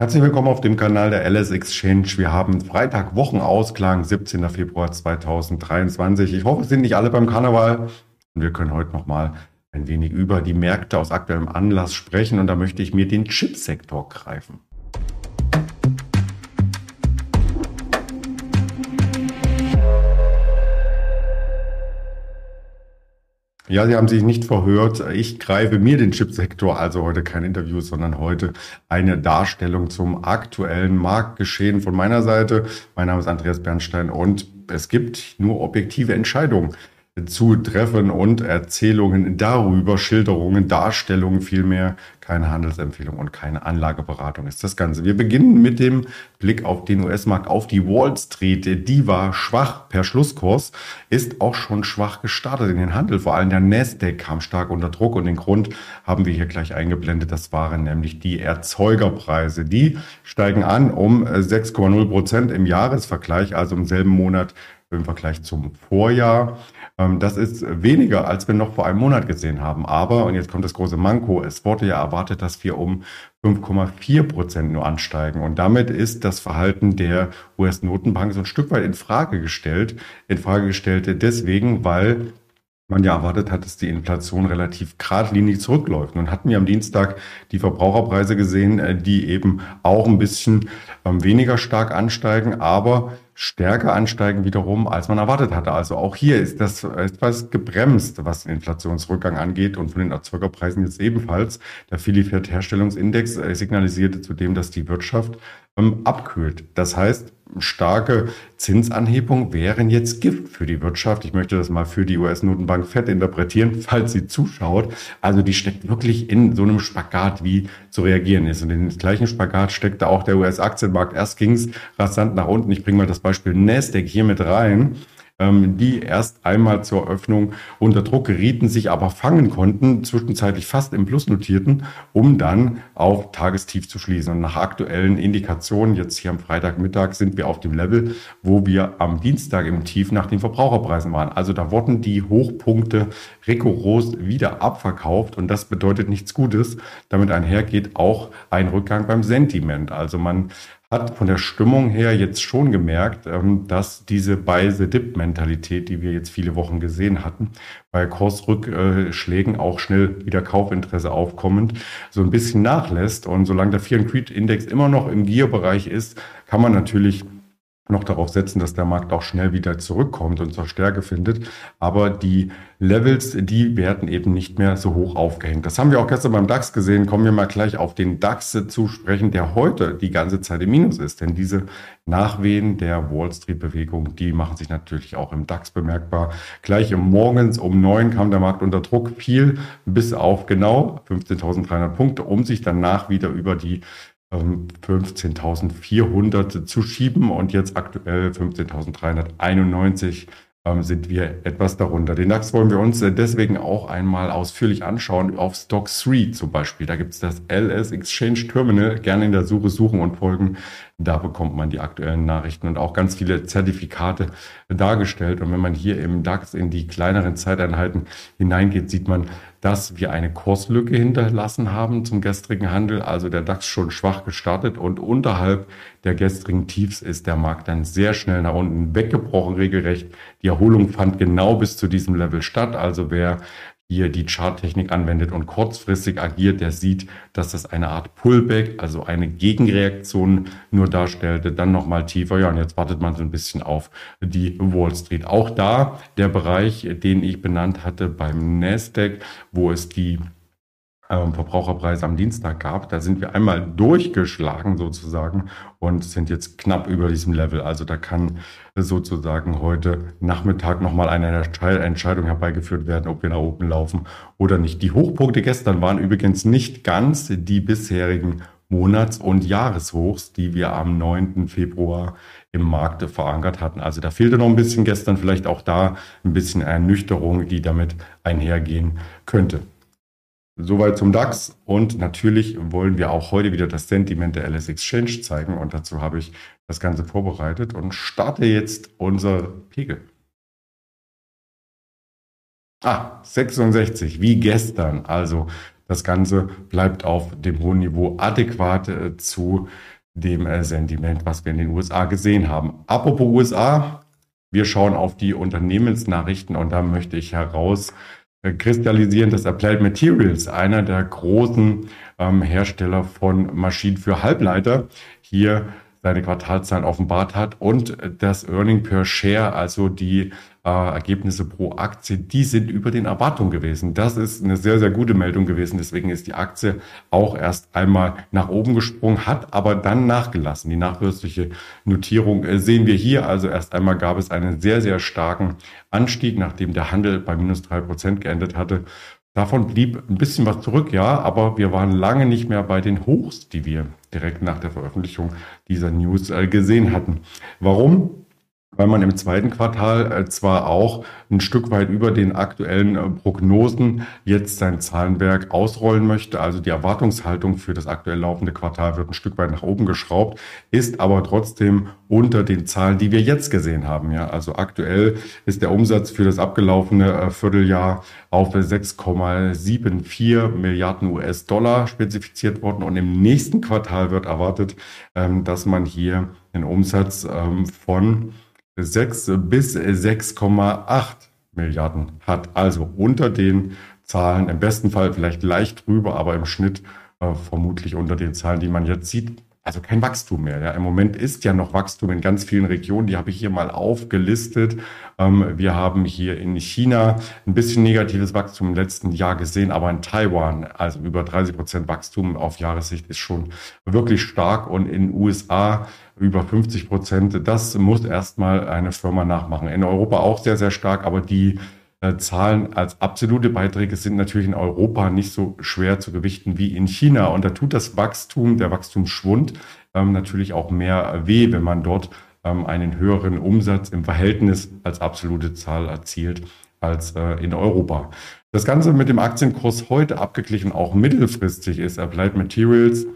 Herzlich willkommen auf dem Kanal der LS Exchange. Wir haben Freitag Wochenausklang, 17. Februar 2023. Ich hoffe, es sind nicht alle beim Karneval. Und wir können heute nochmal ein wenig über die Märkte aus aktuellem Anlass sprechen. Und da möchte ich mir den Chipsektor greifen. Ja, Sie haben sich nicht verhört. Ich greife mir den Chipsektor, also heute kein Interview, sondern heute eine Darstellung zum aktuellen Marktgeschehen von meiner Seite. Mein Name ist Andreas Bernstein und es gibt nur objektive Entscheidungen zu treffen und Erzählungen darüber, Schilderungen, Darstellungen vielmehr, keine Handelsempfehlung und keine Anlageberatung ist das Ganze. Wir beginnen mit dem Blick auf den US-Markt, auf die Wall Street. Die war schwach per Schlusskurs, ist auch schon schwach gestartet in den Handel. Vor allem der Nasdaq kam stark unter Druck und den Grund haben wir hier gleich eingeblendet. Das waren nämlich die Erzeugerpreise. Die steigen an um 6,0 Prozent im Jahresvergleich, also im selben Monat im Vergleich zum Vorjahr. Ähm, das ist weniger, als wir noch vor einem Monat gesehen haben. Aber, und jetzt kommt das große Manko, es wurde ja erwartet, dass wir um 5,4 Prozent nur ansteigen. Und damit ist das Verhalten der US-Notenbank so ein Stück weit in Frage gestellt. In Frage gestellt deswegen, weil man ja erwartet hat, dass die Inflation relativ geradlinig zurückläuft. Nun hatten wir am Dienstag die Verbraucherpreise gesehen, äh, die eben auch ein bisschen ähm, weniger stark ansteigen, aber stärker ansteigen wiederum, als man erwartet hatte. Also auch hier ist das etwas gebremst, was den Inflationsrückgang angeht und von den Erzeugerpreisen jetzt ebenfalls. Der Philifert Herstellungsindex äh, signalisierte zudem, dass die Wirtschaft ähm, abkühlt. Das heißt, starke Zinsanhebungen wären jetzt Gift für die Wirtschaft. Ich möchte das mal für die US-Notenbank FED interpretieren, falls sie zuschaut. Also die steckt wirklich in so einem Spagat, wie zu reagieren ist. Und in den gleichen Spagat steckte auch der US-Aktienmarkt. Erst ging es rasant nach unten. Ich bringe mal das Beispiel Nasdaq hier mit rein die erst einmal zur Öffnung unter Druck gerieten, sich aber fangen konnten, zwischenzeitlich fast im Plus notierten, um dann auf Tagestief zu schließen. Und nach aktuellen Indikationen, jetzt hier am Freitagmittag, sind wir auf dem Level, wo wir am Dienstag im Tief nach den Verbraucherpreisen waren. Also da wurden die Hochpunkte rigoros wieder abverkauft und das bedeutet nichts Gutes. Damit einhergeht auch ein Rückgang beim Sentiment. Also man hat von der Stimmung her jetzt schon gemerkt, ähm, dass diese Buy-the-Dip-Mentalität, die wir jetzt viele Wochen gesehen hatten, bei Kursrückschlägen auch schnell wieder Kaufinteresse aufkommend, so ein bisschen nachlässt. Und solange der Fear and Creed Index immer noch im Gear-Bereich ist, kann man natürlich noch darauf setzen, dass der Markt auch schnell wieder zurückkommt und zur Stärke findet. Aber die Levels, die werden eben nicht mehr so hoch aufgehängt. Das haben wir auch gestern beim DAX gesehen. Kommen wir mal gleich auf den DAX zu sprechen, der heute die ganze Zeit im Minus ist. Denn diese Nachwehen der Wall Street Bewegung, die machen sich natürlich auch im DAX bemerkbar. Gleich morgens um neun kam der Markt unter Druck, fiel bis auf genau 15.300 Punkte, um sich danach wieder über die 15.400 ähm, zu schieben und jetzt aktuell 15.391 ähm, sind wir etwas darunter. Den DAX wollen wir uns äh, deswegen auch einmal ausführlich anschauen auf Stock 3 zum Beispiel. Da gibt es das LS Exchange Terminal. Gerne in der Suche suchen und folgen. Da bekommt man die aktuellen Nachrichten und auch ganz viele Zertifikate dargestellt. Und wenn man hier im DAX in die kleineren Zeiteinheiten hineingeht, sieht man, dass wir eine Kurslücke hinterlassen haben zum gestrigen Handel. Also der DAX schon schwach gestartet und unterhalb der gestrigen Tiefs ist der Markt dann sehr schnell nach unten weggebrochen, regelrecht. Die Erholung fand genau bis zu diesem Level statt. Also wer hier die Charttechnik anwendet und kurzfristig agiert, der sieht, dass das eine Art Pullback, also eine Gegenreaktion nur darstellte, dann nochmal tiefer. Ja, und jetzt wartet man so ein bisschen auf die Wall Street. Auch da der Bereich, den ich benannt hatte beim Nasdaq, wo es die ähm, Verbraucherpreis am Dienstag gab. Da sind wir einmal durchgeschlagen sozusagen und sind jetzt knapp über diesem Level. Also da kann sozusagen heute Nachmittag nochmal eine Entscheidung herbeigeführt werden, ob wir nach oben laufen oder nicht. Die Hochpunkte gestern waren übrigens nicht ganz die bisherigen Monats- und Jahreshochs, die wir am 9. Februar im Markt verankert hatten. Also da fehlte noch ein bisschen gestern, vielleicht auch da ein bisschen Ernüchterung, die damit einhergehen könnte. Soweit zum DAX. Und natürlich wollen wir auch heute wieder das Sentiment der LS Exchange zeigen. Und dazu habe ich das Ganze vorbereitet und starte jetzt unser Pegel. Ah, 66, wie gestern. Also Das Ganze bleibt auf dem hohen Niveau adäquat äh, zu dem äh, Sentiment, was wir in den USA gesehen haben. Apropos USA, wir schauen auf die Unternehmensnachrichten und da möchte ich heraus kristallisieren, dass Applied Materials, einer der großen ähm, Hersteller von Maschinen für Halbleiter, hier seine Quartalzahlen offenbart hat und das Earning per Share, also die äh, Ergebnisse pro Aktie, die sind über den Erwartungen gewesen. Das ist eine sehr, sehr gute Meldung gewesen. Deswegen ist die Aktie auch erst einmal nach oben gesprungen, hat aber dann nachgelassen. Die nachbörsliche Notierung äh, sehen wir hier. Also erst einmal gab es einen sehr, sehr starken Anstieg, nachdem der Handel bei minus drei Prozent geendet hatte. Davon blieb ein bisschen was zurück, ja, aber wir waren lange nicht mehr bei den Hochs, die wir direkt nach der Veröffentlichung dieser News äh, gesehen hatten. Warum? Weil man im zweiten Quartal äh, zwar auch ein Stück weit über den aktuellen äh, Prognosen jetzt sein Zahlenwerk ausrollen möchte. Also die Erwartungshaltung für das aktuell laufende Quartal wird ein Stück weit nach oben geschraubt, ist aber trotzdem unter den Zahlen, die wir jetzt gesehen haben. Ja, also aktuell ist der Umsatz für das abgelaufene äh, Vierteljahr auf 6,74 Milliarden US-Dollar spezifiziert worden und im nächsten Quartal wird erwartet, ähm, dass man hier einen Umsatz ähm, von 6 bis 6,8 Milliarden hat. Also unter den Zahlen, im besten Fall vielleicht leicht drüber, aber im Schnitt äh, vermutlich unter den Zahlen, die man jetzt sieht. Also kein Wachstum mehr. Ja. Im Moment ist ja noch Wachstum in ganz vielen Regionen. Die habe ich hier mal aufgelistet. Ähm, wir haben hier in China ein bisschen negatives Wachstum im letzten Jahr gesehen, aber in Taiwan, also über 30 Prozent Wachstum auf Jahressicht ist schon wirklich stark und in den USA über 50 Prozent. Das muss erstmal eine Firma nachmachen. In Europa auch sehr, sehr stark, aber die Zahlen als absolute Beiträge sind natürlich in Europa nicht so schwer zu gewichten wie in China. Und da tut das Wachstum, der Wachstumsschwund ähm, natürlich auch mehr weh, wenn man dort ähm, einen höheren Umsatz im Verhältnis als absolute Zahl erzielt als äh, in Europa. Das Ganze mit dem Aktienkurs heute abgeglichen, auch mittelfristig ist Applied Materials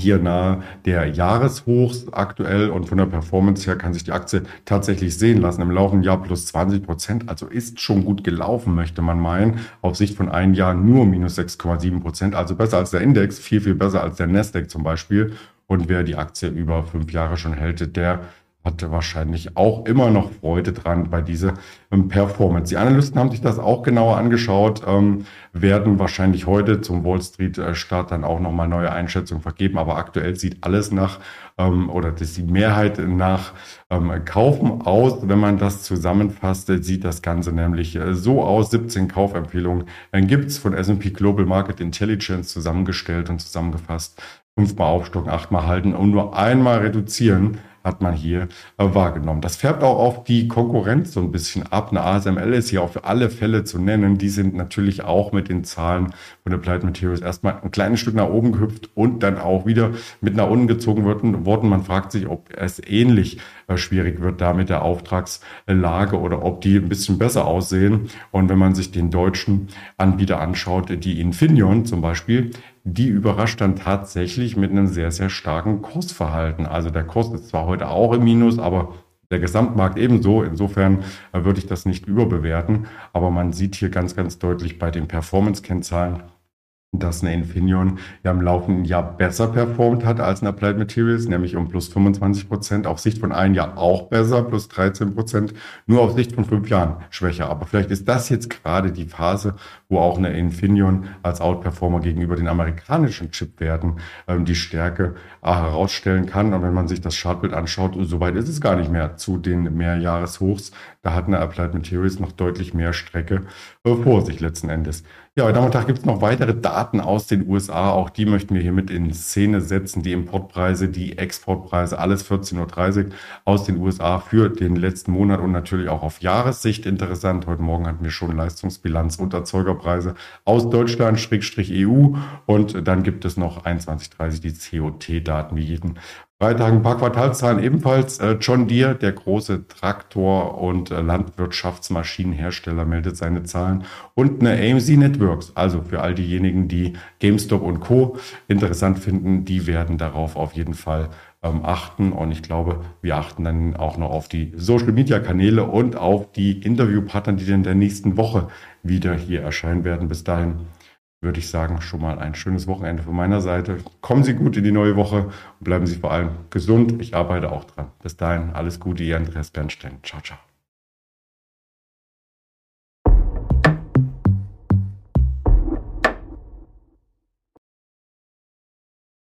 hier nahe der Jahreshochs aktuell und von der Performance her kann sich die Aktie tatsächlich sehen lassen. Im laufenden Jahr plus 20 Prozent, also ist schon gut gelaufen, möchte man meinen. Auf Sicht von einem Jahr nur minus 6,7 Prozent, also besser als der Index, viel, viel besser als der Nasdaq zum Beispiel. Und wer die Aktie über fünf Jahre schon hält, der hatte wahrscheinlich auch immer noch Freude dran bei dieser ähm, Performance. Die Analysten haben sich das auch genauer angeschaut, ähm, werden wahrscheinlich heute zum Wall Street äh, Start dann auch nochmal neue Einschätzungen vergeben. Aber aktuell sieht alles nach, ähm, oder das die Mehrheit nach ähm, Kaufen aus. Wenn man das zusammenfasst, äh, sieht das Ganze nämlich äh, so aus. 17 Kaufempfehlungen gibt's von S&P Global Market Intelligence zusammengestellt und zusammengefasst. Fünfmal aufstocken, achtmal halten und nur einmal reduzieren hat man hier äh, wahrgenommen. Das färbt auch auf die Konkurrenz so ein bisschen ab. Eine ASML ist hier für alle Fälle zu nennen. Die sind natürlich auch mit den Zahlen von Applied Materials erstmal ein kleines Stück nach oben gehüpft und dann auch wieder mit nach unten gezogen worden. Man fragt sich, ob es ähnlich äh, schwierig wird da mit der Auftragslage oder ob die ein bisschen besser aussehen. Und wenn man sich den deutschen Anbieter anschaut, die Infineon zum Beispiel, die überrascht dann tatsächlich mit einem sehr, sehr starken Kursverhalten. Also der Kurs ist zwar heute auch im Minus, aber der Gesamtmarkt ebenso. Insofern äh, würde ich das nicht überbewerten. Aber man sieht hier ganz, ganz deutlich bei den Performance-Kennzahlen, dass eine Infineon ja im laufenden Jahr besser performt hat als eine Applied Materials, nämlich um plus 25 Prozent, auf Sicht von einem Jahr auch besser, plus 13 Prozent, nur auf Sicht von fünf Jahren schwächer. Aber vielleicht ist das jetzt gerade die Phase, wo auch eine Infineon als Outperformer gegenüber den amerikanischen Chipwerten ähm, die Stärke äh, herausstellen kann. Und wenn man sich das Chartbild anschaut, so weit ist es gar nicht mehr zu den Mehrjahreshochs. Da hat eine Applied Materials noch deutlich mehr Strecke äh, vor sich letzten Endes. Ja, heute Nachmittag gibt es noch weitere Daten aus den USA. Auch die möchten wir hier mit in Szene setzen. Die Importpreise, die Exportpreise, alles 14.30 Uhr aus den USA für den letzten Monat und natürlich auch auf Jahressicht interessant. Heute Morgen hatten wir schon Leistungsbilanz und Erzeugerpreise aus Deutschland, Schrägstrich EU. Und dann gibt es noch 21.30 die COT-Daten wie jeden Freitag ein paar Quartalszahlen ebenfalls. Äh, John Deere, der große Traktor- und äh, Landwirtschaftsmaschinenhersteller, meldet seine Zahlen. Und eine AMC Networks, also für all diejenigen, die GameStop und Co. interessant finden, die werden darauf auf jeden Fall ähm, achten. Und ich glaube, wir achten dann auch noch auf die Social-Media-Kanäle und auf die Interviewpartner, die in der nächsten Woche wieder hier erscheinen werden. Bis dahin würde ich sagen, schon mal ein schönes Wochenende von meiner Seite. Kommen Sie gut in die neue Woche und bleiben Sie vor allem gesund. Ich arbeite auch dran. Bis dahin, alles Gute, Ihr Andreas Bernstein. Ciao, ciao.